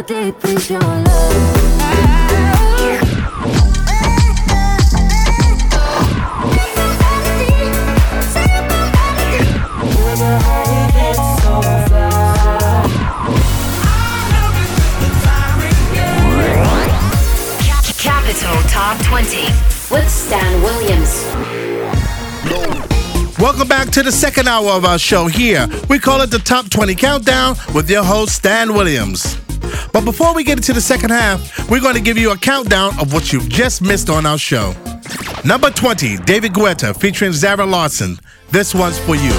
How deep is your love? Capital Top 20 with Stan Williams. Welcome back to the second hour of our show here. We call it the Top 20 Countdown with your host, Stan Williams. But before we get into the second half, we're going to give you a countdown of what you've just missed on our show. Number 20, David Guetta featuring Zara Larsson. This one's for you.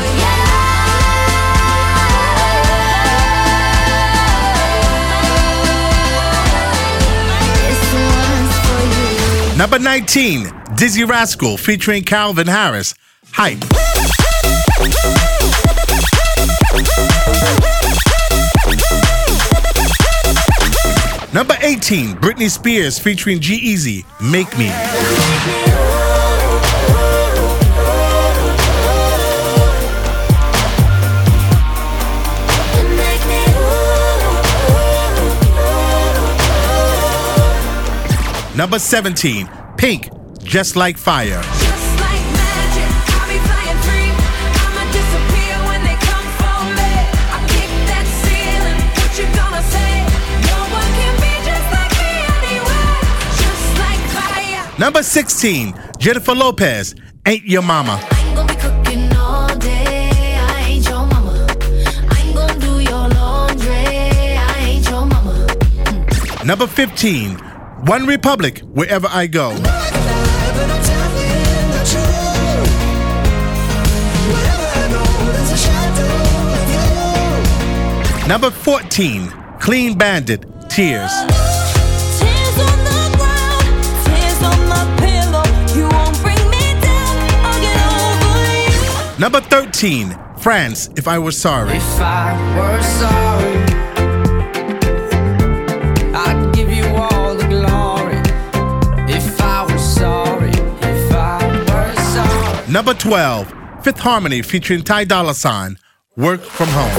This one's for you. Number 19, Dizzee Rascal featuring Calvin Harris. Hype. Number 18, Britney Spears featuring G-Eazy. Make Me. Number 17, Pink, Just Like Fire. Number 16, Jennifer Lopez, Ain't Your Mama. I ain't gonna be cooking all day. I ain't your mama. I ain't gonna do your laundry. I ain't your mama. Hmm. Number 15, One Republic, Wherever I Go. Number 14, Clean Bandit. Tears Number 13, Frans, If I Were Sorry. If I were sorry, I'd give you all the glory. If I were sorry, if I were sorry. Number 12, Fifth Harmony featuring Ty Dolla Sign, Work From Home.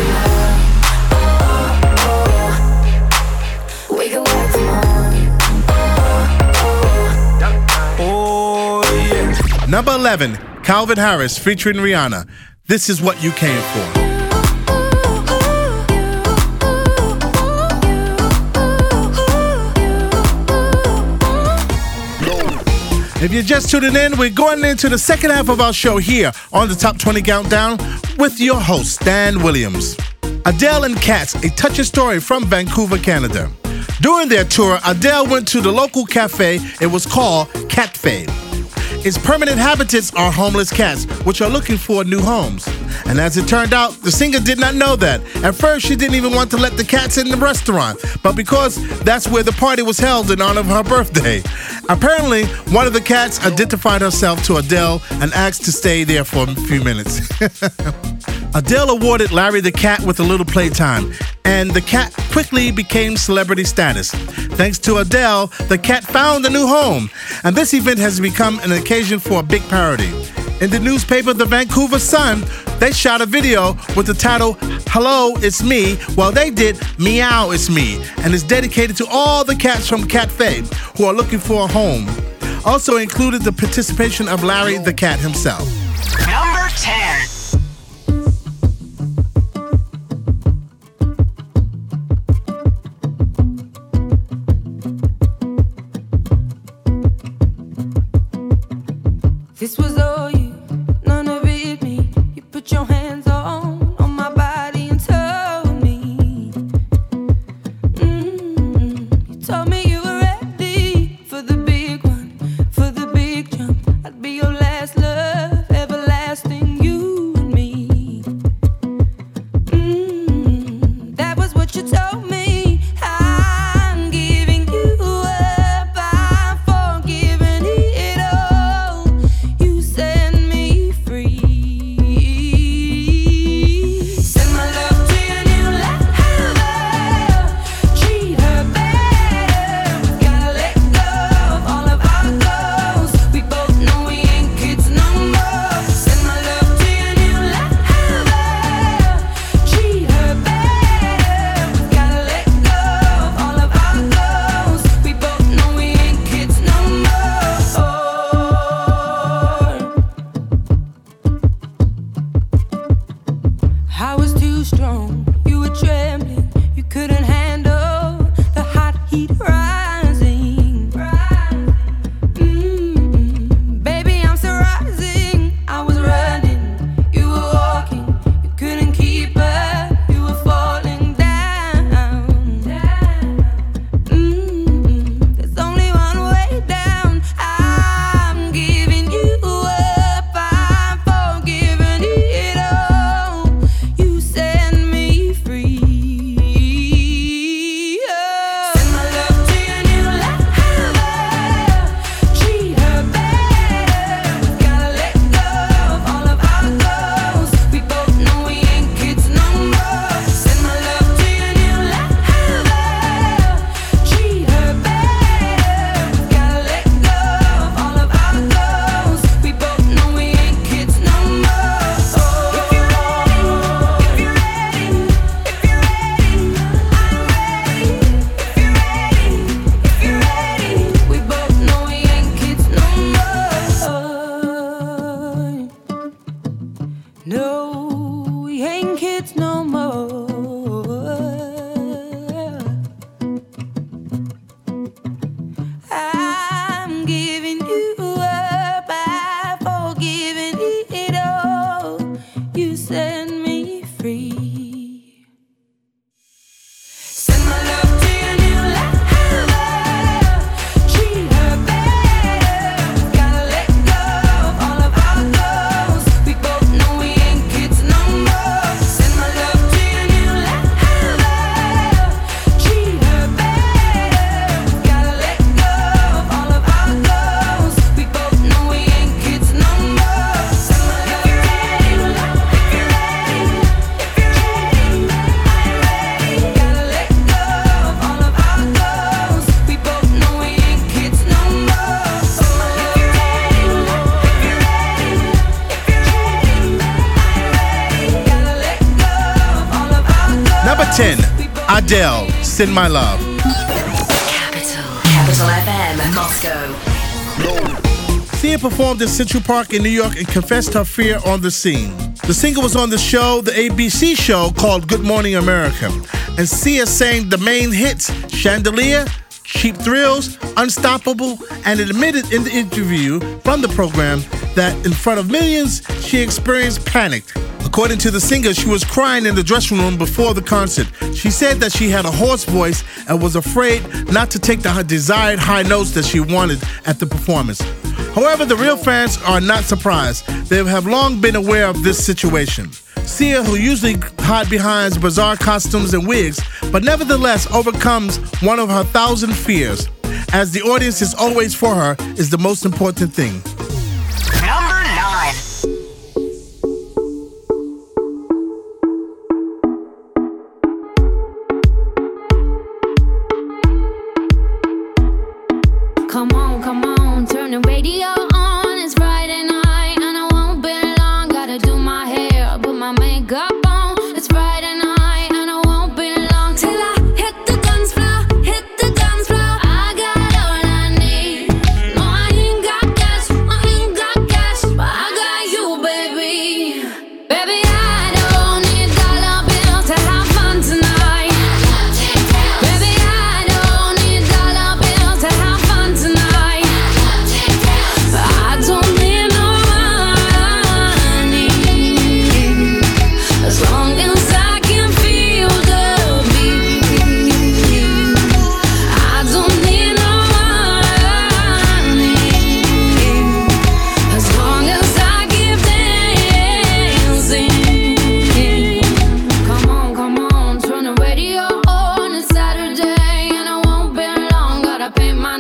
Work from home. Oh, yeah. Number 11, Calvin Harris featuring Rihanna, This Is What You Came For. If you're just tuning in, we're going into the second half of our show here on the Top 20 Countdown with your host, Stan Williams. Adele and Cats, a touching story from Vancouver, Canada. During their tour, Adele went to the local cafe. It was called Catfe. Its permanent inhabitants are homeless cats, which are looking for new homes. And as it turned out, the singer did not know that. At first, she didn't even want to let the cats in the restaurant, but because that's where the party was held in honor of her birthday. Apparently, one of the cats identified herself to Adele and asked to stay there for a few minutes. Adele awarded Larry the cat with a little playtime, and the cat quickly became celebrity status. Thanks to Adele, the cat found a new home, and this event has become an occasion for a big parody. In the newspaper, the Vancouver Sun, they shot a video with the title Hello, It's Me, while they did Meow, It's Me, and is dedicated to all the cats from Catfe who are looking for a home. Also included the participation of Larry the cat himself. Put your hands Adele, Send My Love. Capital, Capital FM, Moscow. Sia performed at Central Park in New York and confessed her fear on the scene. The singer was on the show, the ABC show called Good Morning America, and Sia sang the main hits Chandelier, Cheap Thrills, Unstoppable, and admitted in the interview from the program that in front of millions, she experienced panic According to the singer, she was crying in the dressing room before the concert. She said that she had a hoarse voice and was afraid not to take the desired high notes that she wanted at the performance. However, the real fans are not surprised. They have long been aware of this situation. Sia, who usually hides behind bizarre costumes and wigs, but nevertheless overcomes one of her thousand fears, as the audience is always for her, is the most important thing.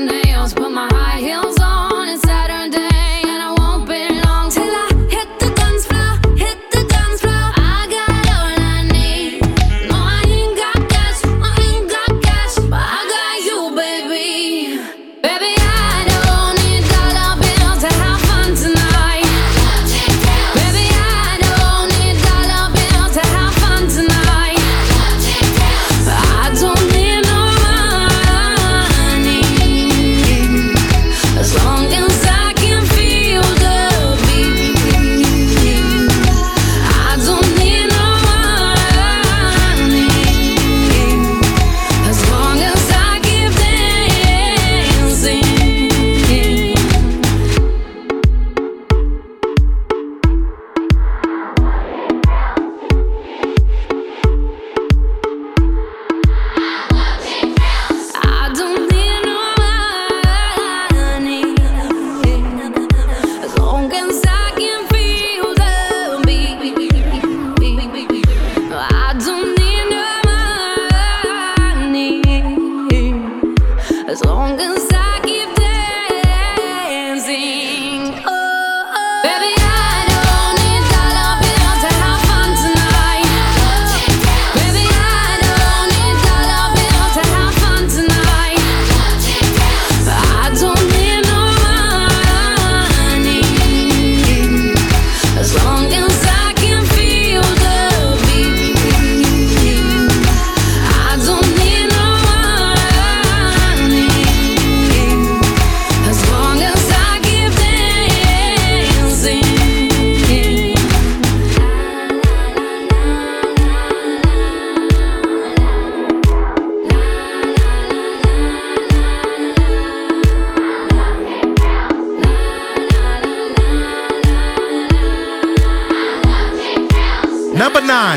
nails, put my high heels on.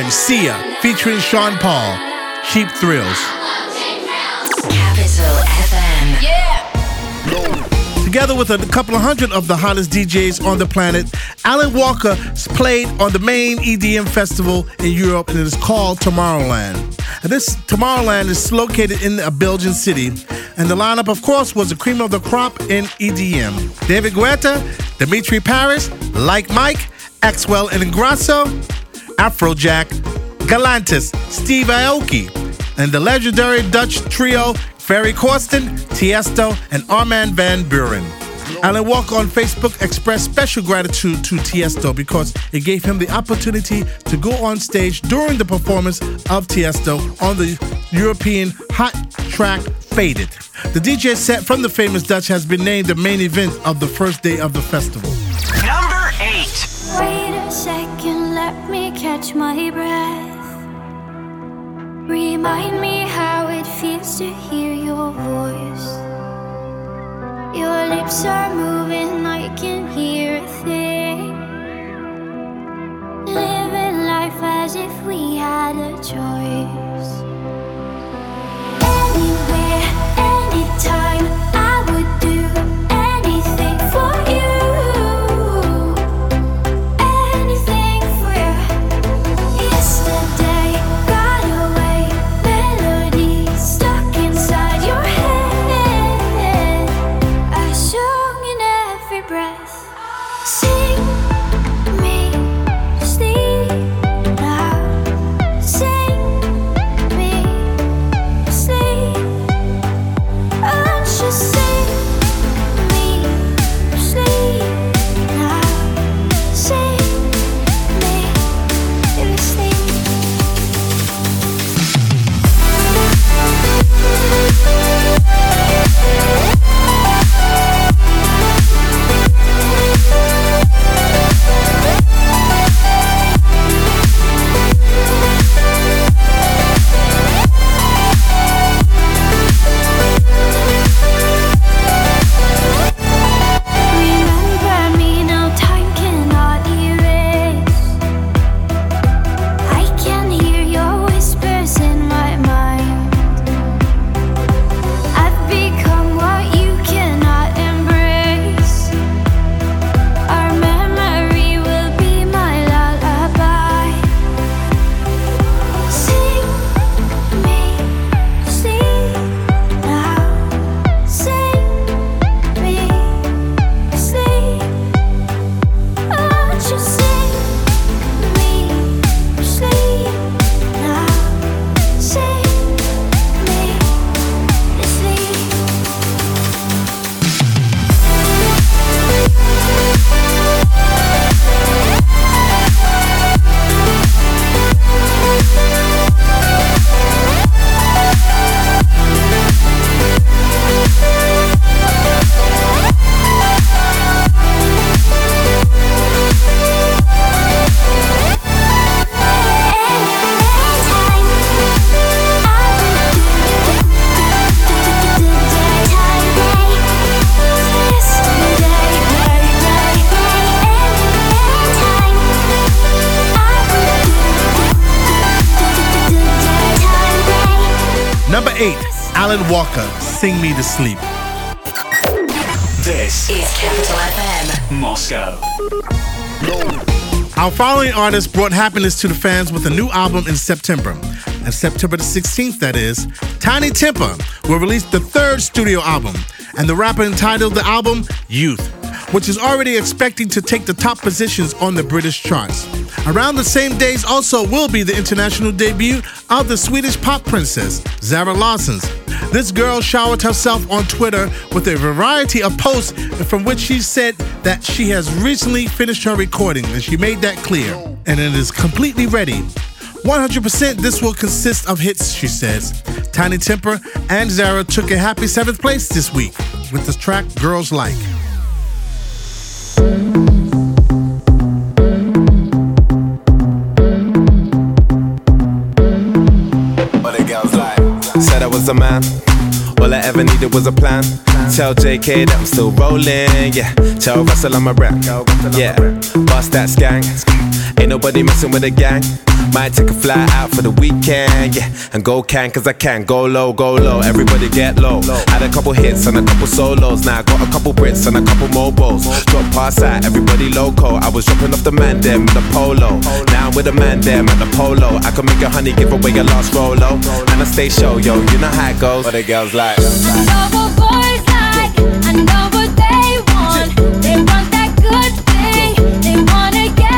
9, Sia, featuring Sean Paul, Cheap Thrills. Capital FM. Yeah. Together with a couple of hundred of the hottest DJs on the planet, Alan Walker played on the main EDM festival in Europe, and it is called Tomorrowland. And this Tomorrowland is located in a Belgian city, and the lineup, of course, was the cream of the crop in EDM. David Guetta, Dimitri Paris, Like Mike, Axwell and Ingrosso, Afrojack, Galantis, Steve Aoki, and the legendary Dutch trio Ferry Corsten, Tiesto, and Armin Van Buuren. Alan Walker on Facebook expressed special gratitude to Tiesto because it gave him the opportunity to go on stage during the performance of Tiesto on the European hot track Faded. The DJ set from the famous Dutch has been named the main event of the first day of the festival. Number eight. Wait a second, let me catch my breath. Remind me how it feels to hear your voice. Your lips are moving, I can hear a thing. Living life as if we had a choice. Anywhere, anytime, Sing Me to Sleep. This Is Capital FM. Moscow. Our following artist brought happiness to the fans with a new album in September. And September the 16th, that is, Tinie Tempah will release the third studio album. And the rapper entitled the album Youth, which is already expecting to take the top positions on the British charts. Around the same days also will be the international debut of the Swedish pop princess, Zara Larsson. This girl showered herself on Twitter with a variety of posts from which she said that she has recently finished her recording and she made that clear. And it is completely ready. 100% this will consist of hits, she says. Tinie Tempah and Zara took a happy seventh place this week with the track Girls Like. Said I was a man. All I ever needed was a plan. Tell JK that I'm still rolling, yeah. Tell Russell I'm a rap, yeah. Bust that skank. Ain't nobody messing with the gang. Might take a fly out for the weekend, yeah. And go can, cause I can. Go low, go low, everybody get low. Had a couple hits and a couple solos. Now I got a couple Brits and a couple mobiles. Drop pass out, everybody loco. I was dropping off the man them in the polo. Now I'm with a man them at the polo. I can make a honey give away your last rolo. And I stay show, yo, you know how it goes. But the girls like. I know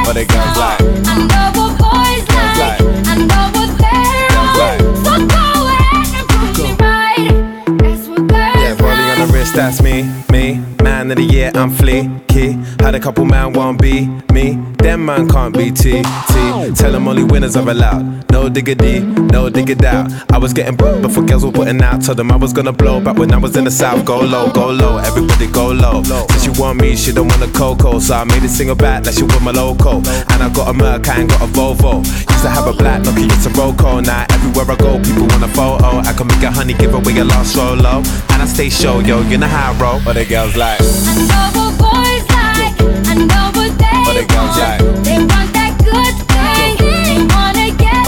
What they some. like? I know what boys like. like? I know what they're like? on. So go ahead and prove me right. That's what girls Yeah, rolling on the wrist, that's me, me. Man of the year, I'm fleeky. Had a couple man won't be me. Them man can't be T, T. Tell them only winners are allowed. No diggity, no diggity out. I was getting b- before girls were putting out. Told them I was gonna blow back when I was in the south. Go low, go low, everybody go low. Said she want me, she don't want a cocoa. So I made a single back like she want my loco. And I got a Merc, I ain't got a Volvo. Used to have a black Nokia, it's a Roco. Now everywhere I go, people want a photo. I can make a honey, give away a lost solo. And I stay show, yo, you know how I roll. But the girls like, I know what boys like. I know what they What they girls want. like? They want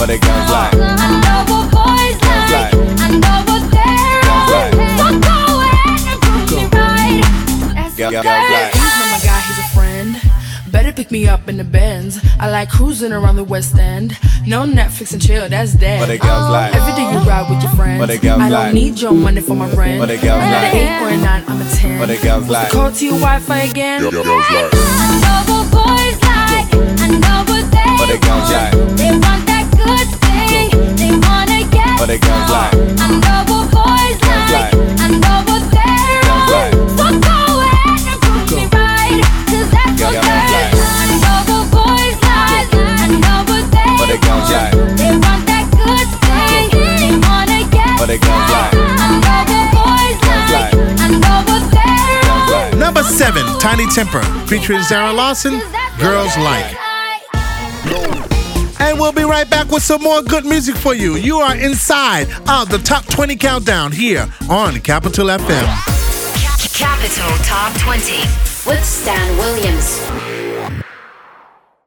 wanna get What they girls some. like? I know what boys like. like? I know what they're Girls like? on. So go ahead and prove me right. That's Girl- what girls girls like? He's not my guy, he's a friend. Better pick me up in the Benz. I like cruising around the West End. No Netflix and chill, that's dead. What they girls oh. like? Every day you ride with your friends. What they girls I don't like? need your money for my rent. What they girls like? an eight or a nine, I'm a ten. What they girls What's like? the code to your Wi-Fi again? I know what boys like. I know what they What they girls want. like? They want wanna get What they girls some. like? I know what boys like. like? I know what they're Girls on. like? So go ahead and prove me right. 'Cause that's what Girls girls like? I know what boys like. I know what they What they girls want. like? They want that good thing. They wanna get What they girls some. like? I know what boys like. like? I know what they're Girls on. like? Number seven, Tinie Tempah, featuring Zara Larsson, Girls Like. We'll be right back with some more good music for you. You are inside of the Top 20 Countdown here on Capital FM. Capital Top 20 with Stan